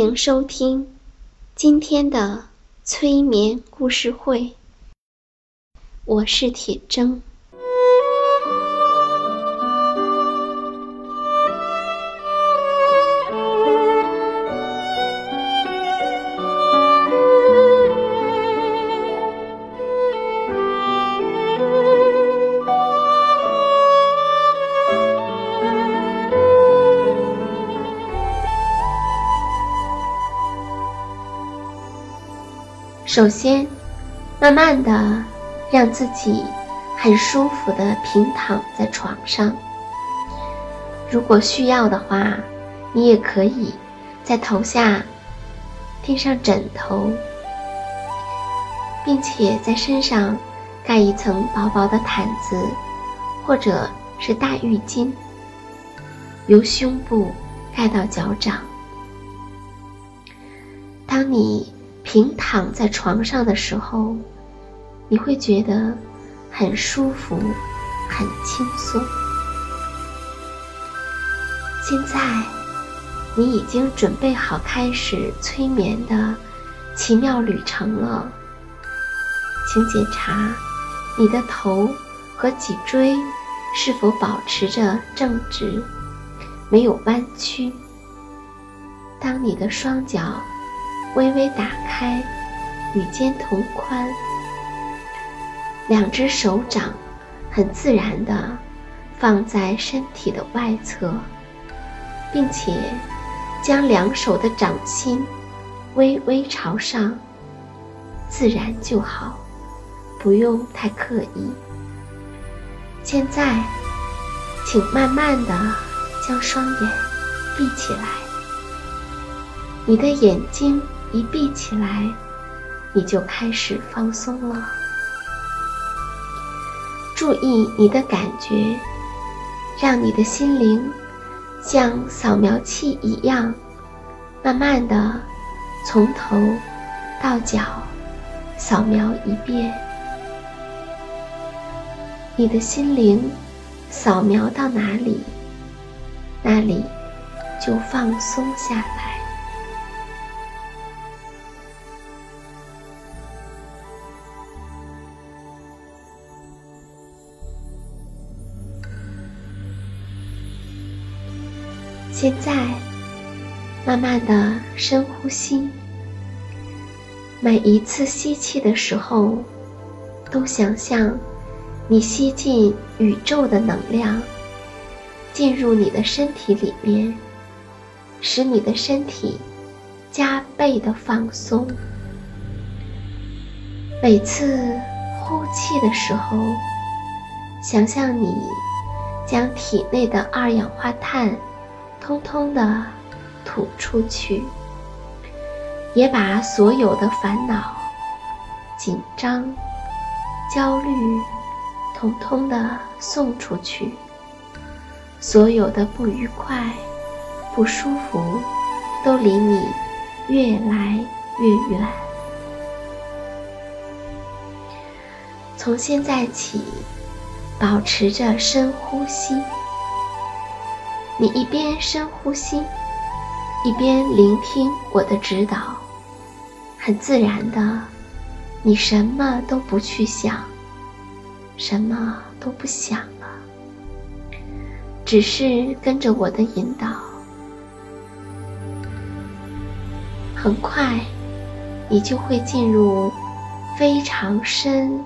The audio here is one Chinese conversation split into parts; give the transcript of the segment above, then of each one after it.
迎收听今天的催眠故事会，我是铁铮。首先，慢慢的让自己很舒服的平躺在床上。如果需要的话，你也可以在头下垫上枕头，并且在身上盖一层薄薄的毯子，或者是大浴巾，由胸部盖到脚掌。当你平躺在床上的时候，你会觉得很舒服、很轻松。现在，你已经准备好开始催眠的奇妙旅程了。请检查你的头和脊椎是否保持着正直，没有弯曲。当你的双脚。微微打开，与肩同宽。两只手掌很自然地放在身体的外侧，并且将两手的掌心微微朝上，自然就好，不用太刻意。现在，请慢慢地将双眼闭起来，你的眼睛。一闭起来，你就开始放松了。注意你的感觉，让你的心灵像扫描器一样，慢慢的从头到脚扫描一遍。你的心灵扫描到哪里，那里就放松下来。现在，慢慢的深呼吸。每一次吸气的时候，都想象你吸进宇宙的能量，进入你的身体里面，使你的身体加倍的放松。每次呼气的时候，想象你将体内的二氧化碳。通通的吐出去，也把所有的烦恼、紧张、焦虑，通通的送出去。所有的不愉快、不舒服，都离你越来越远。从现在起，保持着深呼吸。你一边深呼吸，一边聆听我的指导。很自然的，你什么都不去想，什么都不想了，只是跟着我的引导。很快，你就会进入非常深、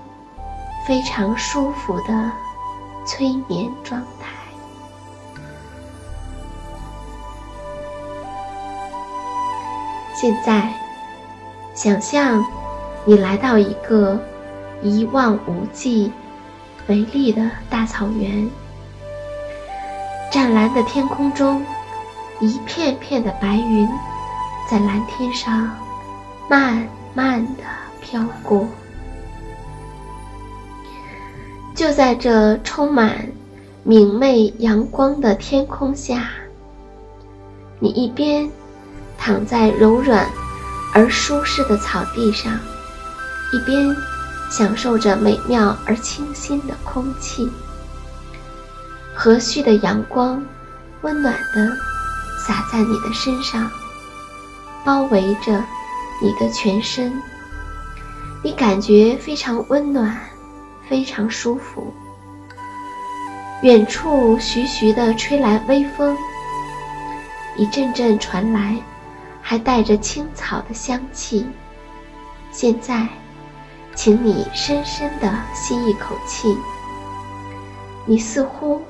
非常舒服的催眠状态。现在，想象你来到一个一望无际、美丽的大草原，湛蓝的天空中，一片片的白云。在蓝天上，慢慢的飘过。就在这充满明媚阳光的天空下，你一边躺在柔软而舒适的草地上，一边享受着美妙而清新的空气。和煦的阳光温暖的洒在你的身上。包围着你的全身，你感觉非常温暖，非常舒服。远处徐徐地吹来微风，一阵阵传来，还带着青草的香气。现在，请你深深地吸一口气，你似乎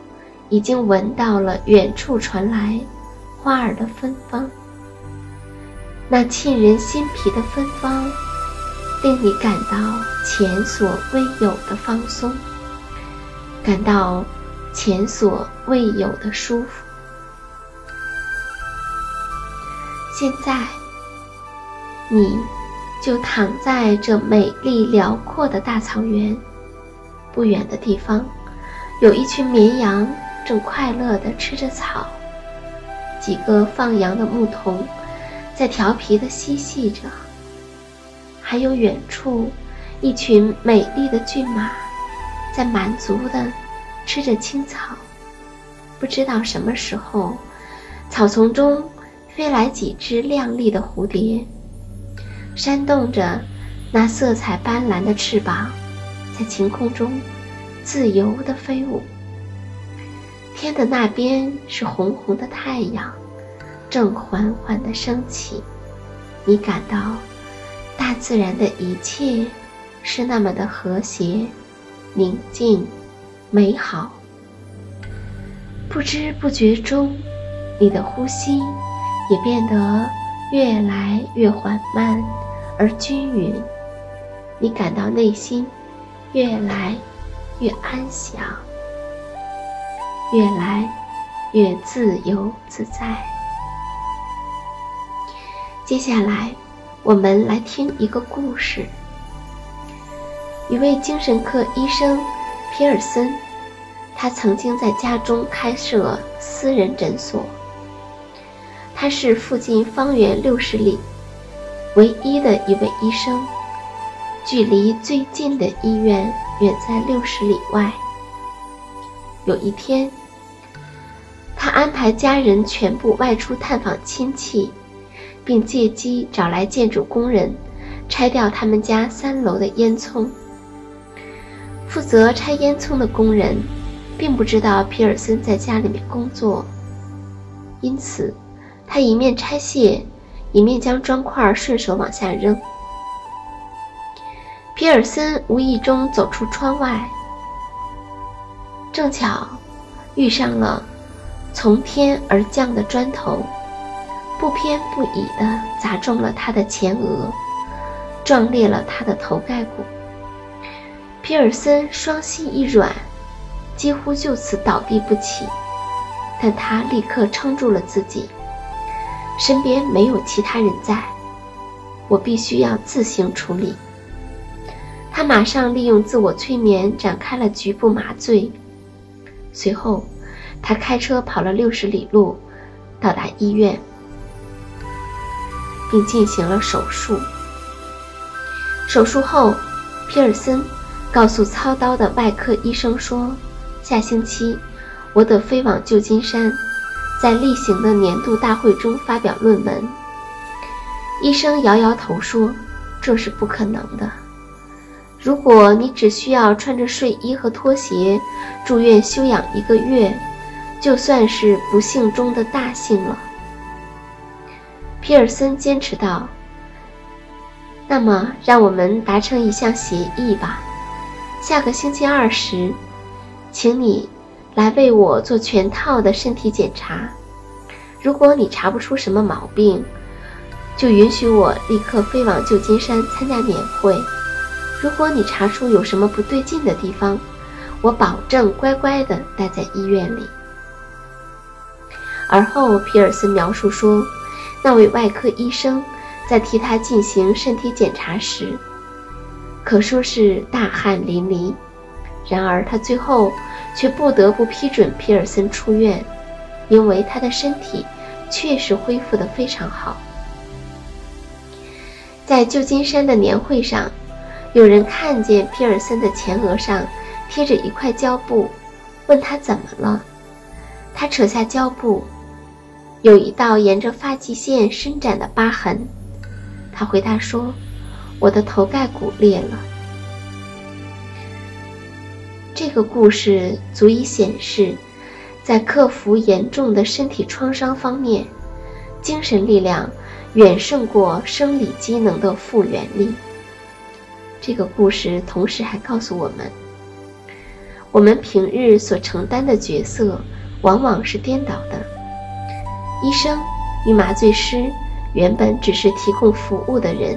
已经闻到了远处传来花儿的芬芳。那沁人心脾的芬芳，令你感到前所未有的放松，感到前所未有的舒服。现在，你就躺在这美丽辽阔的大草原，不远的地方，有一群绵羊正快乐地吃着草，几个放羊的牧童。在调皮的嬉戏着，还有远处一群美丽的骏马，在满足的吃着青草。不知道什么时候，草丛中飞来几只亮丽的蝴蝶，扇动着那色彩斑斓的翅膀，在晴空中自由地飞舞。天的那边是红红的太阳。正缓缓地升起，你感到大自然的一切是那么的和谐、宁静、美好。不知不觉中，你的呼吸也变得越来越缓慢而均匀，你感到内心越来越安详，越来越自由自在。接下来，我们来听一个故事。一位精神科医生皮尔森，他曾经在家中开设私人诊所。他是附近方圆六十里唯一的一位医生，距离最近的医院远在六十里外。有一天，他安排家人全部外出探访亲戚。并借机找来建筑工人，拆掉他们家三楼的烟囱。负责拆烟囱的工人，并不知道皮尔森在家里面工作，因此，他一面拆卸，一面将砖块顺手往下扔。皮尔森无意中走出窗外，正巧遇上了从天而降的砖头。不偏不倚地砸中了他的前额，撞裂了他的头盖骨。皮尔森双膝一软，几乎就此倒地不起。但他立刻撑住了自己，身边没有其他人在，我必须要自行处理。他马上利用自我催眠展开了局部麻醉，随后他开车跑了六十里路，到达医院。并进行了手术。手术后，皮尔森告诉操刀的外科医生说，下星期我得飞往旧金山，在例行的年度大会中发表论文。医生摇摇头说：“这是不可能的。如果你只需要穿着睡衣和拖鞋住院休养一个月，就算是不幸中的大幸了。”皮尔森坚持道：“那么，让我们达成一项协议吧。下个星期二时，请你来为我做全套的身体检查。如果你查不出什么毛病，就允许我立刻飞往旧金山参加年会。如果你查出有什么不对劲的地方，我保证乖乖地待在医院里。而后，皮尔斯描述说，那位外科医生在替他进行身体检查时，可说是大汗淋漓。然而，他最后却不得不批准皮尔森出院，因为他的身体确实恢复得非常好。在旧金山的年会上，有人看见皮尔森的前额上贴着一块胶布，问他怎么了。他扯下胶布，有一道沿着发际线伸展的疤痕。他回答说：“我的头盖骨裂了。”这个故事足以显示，在克服严重的身体创伤方面，精神力量。远胜过生理机能的复原力。这个故事同时还告诉我们，我们平日所承担的角色往往是颠倒的。医生与麻醉师原本只是提供服务的人，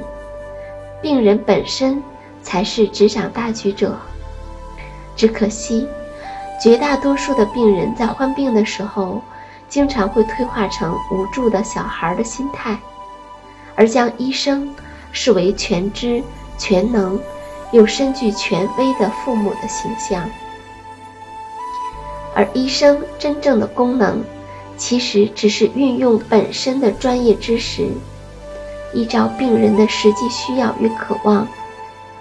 病人本身才是执掌大局者。只可惜，绝大多数的病人在患病的时候，经常会退化成无助的小孩的心态。而将医生视为全知全能又身具权威的父母的形象，而医生真正的功能，其实只是运用本身的专业知识，依照病人的实际需要与渴望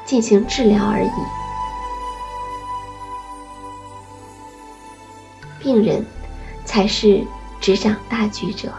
进行治疗而已。病人才是执掌大局者。